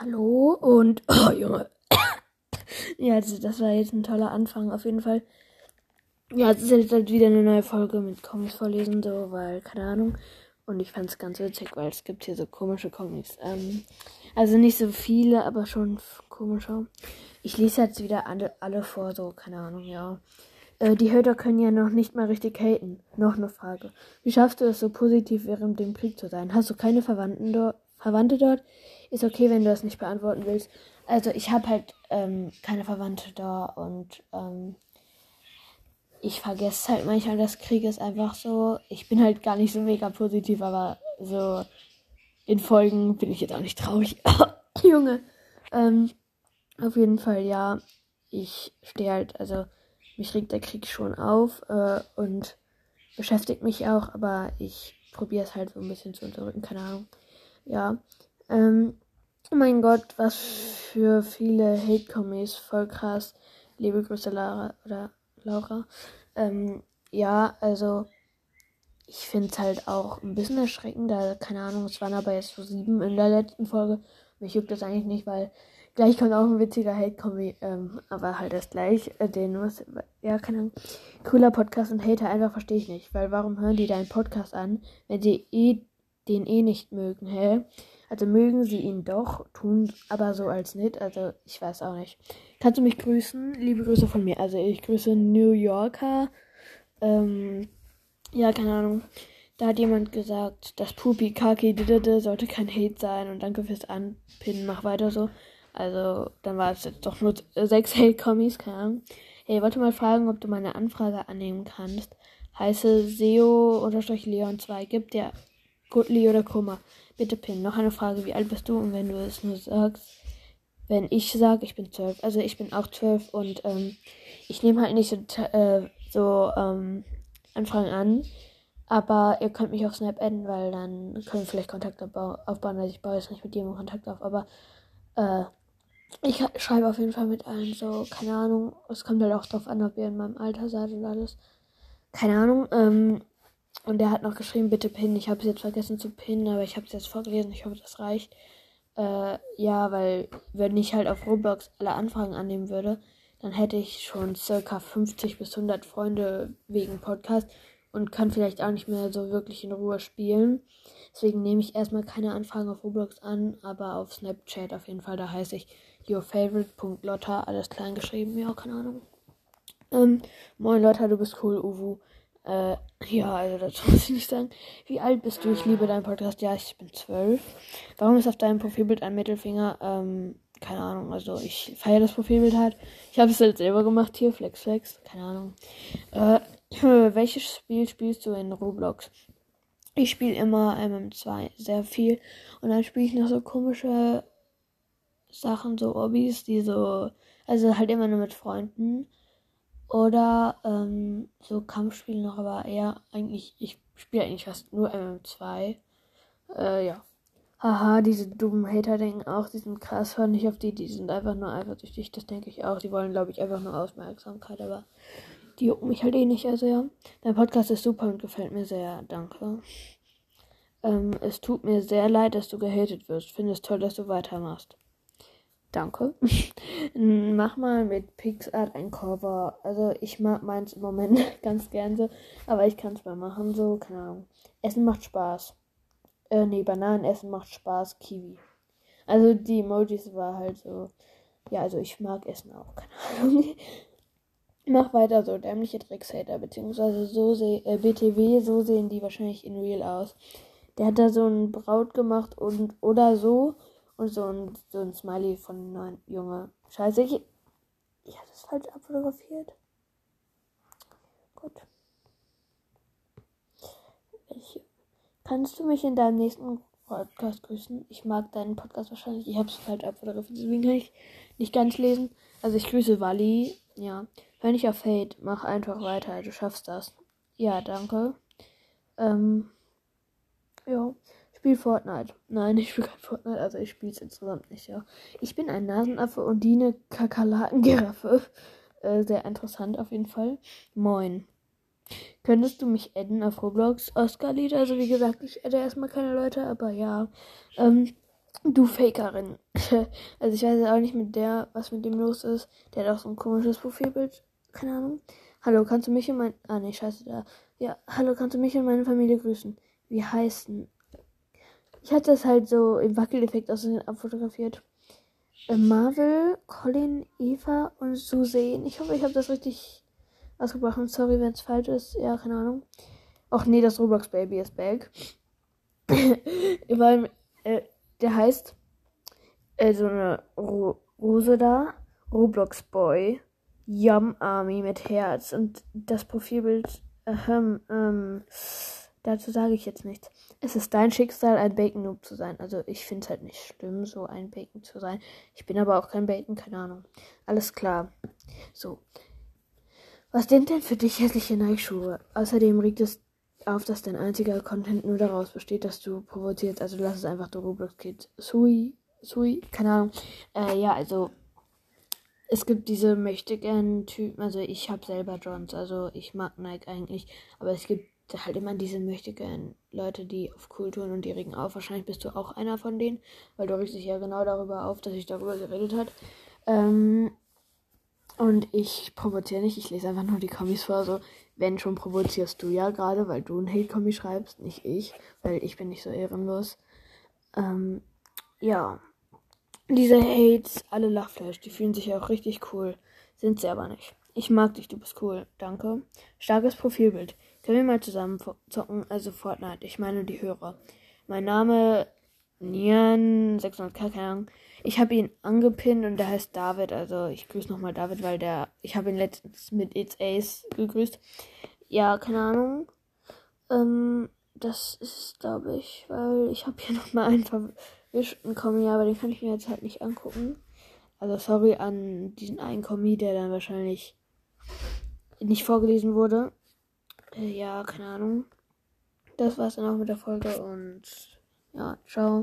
Hallo und oh Junge. ja, also das war jetzt ein toller Anfang auf jeden Fall. Ja, es ist jetzt halt wieder eine neue Folge mit Comics vorlesen, so, weil, keine Ahnung. Und ich fand es ganz witzig, weil es gibt hier so komische Comics. Ähm, also nicht so viele, aber schon komische. Ich lese jetzt wieder alle, alle vor, so, keine Ahnung, ja. Äh, die Hater können ja noch nicht mal richtig haten. Noch eine Frage. Wie schaffst du es so positiv während dem Krieg zu sein? Hast du keine Verwandten dort? Verwandte dort? Ist okay, wenn du das nicht beantworten willst. Also ich habe halt ähm, keine Verwandte da und ähm, ich vergesse halt manchmal, dass Krieg ist einfach so. Ich bin halt gar nicht so mega positiv, aber so in Folgen bin ich jetzt auch nicht traurig. Junge. Ähm, auf jeden Fall, ja. Ich stehe halt, also mich regt der Krieg schon auf äh, und beschäftigt mich auch, aber ich probiere es halt so ein bisschen zu unterdrücken, keine Ahnung. Ja. Ähm, oh mein Gott, was für viele Hate-Kommis, voll krass. Liebe Grüße, Lara oder Laura. Ähm, ja, also ich finde es halt auch ein bisschen erschreckend, da, keine Ahnung, es waren aber jetzt so sieben in der letzten Folge. Mich juckt das eigentlich nicht, weil gleich kommt auch ein witziger Hate-Kommi, ähm, aber halt erst gleich, äh, den was, ja, keine Ahnung, cooler Podcast und Hater einfach verstehe ich nicht, weil warum hören die deinen Podcast an, wenn sie eh den eh nicht mögen, hä? Also mögen sie ihn doch, tun aber so als nicht. Also ich weiß auch nicht. Kannst du mich grüßen? Liebe Grüße von mir. Also ich grüße New Yorker. Ähm, ja, keine Ahnung. Da hat jemand gesagt, das Pupi Kaki sollte kein Hate sein und danke fürs Anpinnen, mach weiter so. Also, dann war es jetzt doch nur sechs Hate-Kommis, keine Ahnung. Hey, wollte mal fragen, ob du meine Anfrage annehmen kannst. Heiße SEO-Leon2 gibt der Goodly oder Kummer. Bitte Pin. Noch eine Frage. Wie alt bist du? Und wenn du es nur sagst, wenn ich sage, ich bin zwölf. Also ich bin auch zwölf und ähm, ich nehme halt nicht so, äh, so ähm, Anfragen an. Aber ihr könnt mich auf Snap adden, weil dann können wir vielleicht Kontakt aufbauen. Also ich baue jetzt nicht mit jemandem Kontakt auf, aber äh, ich schreibe auf jeden Fall mit allen so, keine Ahnung. Es kommt halt auch drauf an, ob ihr in meinem Alter seid und alles. Keine Ahnung. Ähm, und der hat noch geschrieben, bitte pinnen. Ich habe es jetzt vergessen zu pinnen, aber ich habe es jetzt vorgelesen. Ich hoffe, das reicht. Äh, ja, weil wenn ich halt auf Roblox alle Anfragen annehmen würde, dann hätte ich schon circa 50 bis 100 Freunde wegen Podcast und kann vielleicht auch nicht mehr so wirklich in Ruhe spielen. Deswegen nehme ich erstmal keine Anfragen auf Roblox an, aber auf Snapchat auf jeden Fall. Da heiße ich yourfavorite.lotta, alles klein geschrieben. Ja, keine Ahnung. Ähm, moin Lotta, du bist cool, Uwu. Äh, ja, also dazu muss ich nicht sagen. Wie alt bist du? Ich liebe deinen Podcast. Ja, ich bin zwölf. Warum ist auf deinem Profilbild ein Mittelfinger? Ähm, keine Ahnung. Also ich feiere das Profilbild halt. Ich habe es halt selber gemacht hier. Flex Flex. Keine Ahnung. Äh, welches Spiel spielst du in Roblox? Ich spiele immer MM2 sehr viel. Und dann spiele ich noch so komische Sachen, so Hobbys, die so. Also halt immer nur mit Freunden. Oder ähm, so Kampfspiele noch, aber eher eigentlich, ich spiele eigentlich fast nur MM2. Äh, ja. Haha, diese dummen Hater denken auch, die sind krass, hören nicht auf die, die sind einfach nur eifersüchtig, das denke ich auch. Die wollen, glaube ich, einfach nur Aufmerksamkeit, aber die jucken mich halt eh nicht, also ja. Dein Podcast ist super und gefällt mir sehr, danke. Ähm, es tut mir sehr leid, dass du gehatet wirst. Finde es toll, dass du weitermachst. Danke. Mach mal mit PixArt ein Cover. Also ich mag meins im Moment ganz gern so, aber ich kann es mal machen so, keine Ahnung. Essen macht Spaß. Äh, nee, Bananenessen macht Spaß, Kiwi. Also die Emojis war halt so. Ja, also ich mag Essen auch, keine Ahnung. Mach weiter so, dämliche Dreckshater, beziehungsweise so seh, äh, BTW, so sehen die wahrscheinlich in Real aus. Der hat da so ein Braut gemacht und oder so und so ein, so ein Smiley von neun Junge. Scheiße, ich, ich habe das falsch abfotografiert. Gut. Ich, kannst du mich in deinem nächsten Podcast grüßen? Ich mag deinen Podcast wahrscheinlich. Ich habe es falsch abfotografiert, deswegen kann ich nicht ganz lesen. Also ich grüße Wally. Ja. Hör nicht auf Hate. Mach einfach weiter. Du schaffst das. Ja, danke. Ähm. Ja spiele Fortnite. Nein, ich spiele kein Fortnite, also ich spiele es insgesamt nicht, ja. Ich bin ein Nasenaffe und die eine Kakerlakengiraffe. Äh, sehr interessant auf jeden Fall. Moin. Könntest du mich adden auf Roblox, Oscar-Lied? Also wie gesagt, ich adde erstmal keine Leute, aber ja. Ähm, Du Fakerin. also ich weiß auch nicht mit der, was mit dem los ist. Der hat auch so ein komisches Profilbild. Keine Ahnung. Hallo, kannst du mich und mein... Ah, nee, scheiße, da. Ja, hallo, kannst du mich und meine Familie grüßen? Wie heißen? Ich hatte das halt so im Wackeleffekt aus abfotografiert. Äh, Marvel, Colin, Eva und Susan. Ich hoffe, ich habe das richtig ausgebrochen. Sorry, wenn es falsch ist. Ja, keine Ahnung. Ach nee, das Roblox Baby ist back. Weil, äh, der heißt äh, so eine Ro Rose da. Roblox Boy. Yum Army mit Herz. Und das Profilbild, ähm, ähm, dazu sage ich jetzt nichts. Es ist dein Schicksal, ein Bacon Noob zu sein. Also ich finde es halt nicht schlimm, so ein Bacon zu sein. Ich bin aber auch kein Bacon, keine Ahnung. Alles klar. So. Was sind denn für dich hässliche Nike-Schuhe? Außerdem regt es auf, dass dein einziger Content nur daraus besteht, dass du provozierst. Also lass es einfach der Roblox Kid. Sui, Sui, keine Ahnung. Äh, ja, also es gibt diese möchte gern Typen. Also ich habe selber Johns, also ich mag Nike eigentlich, aber es gibt halt immer diese möchte gern Leute, die auf cool tun und die regen auf. Wahrscheinlich bist du auch einer von denen, weil du regst dich ja genau darüber auf, dass ich darüber geredet hat. Ähm, und ich provoziere nicht, ich lese einfach nur die Kommis vor. So, wenn schon provozierst du ja gerade, weil du ein Hate-Kommi schreibst, nicht ich, weil ich bin nicht so ehrenlos. Ähm, ja. Diese Hates, alle Lachfleisch, die fühlen sich auch richtig cool. Sind sie aber nicht. Ich mag dich, du bist cool. Danke. Starkes Profilbild. Können wir mal zusammen zocken? Also Fortnite. Ich meine die Hörer. Mein Name Nian 600k, keine Ahnung. Ich habe ihn angepinnt und der heißt David. Also ich grüße nochmal David, weil der. Ich habe ihn letztens mit It's Ace gegrüßt. Ja, keine Ahnung. Ähm, das ist, glaube ich, weil ich habe hier nochmal einen verwischten Kommi, aber den kann ich mir jetzt halt nicht angucken. Also sorry an diesen einen Kommi, der dann wahrscheinlich nicht vorgelesen wurde. Äh, ja, keine Ahnung. Das war's dann auch mit der Folge und ja, ciao.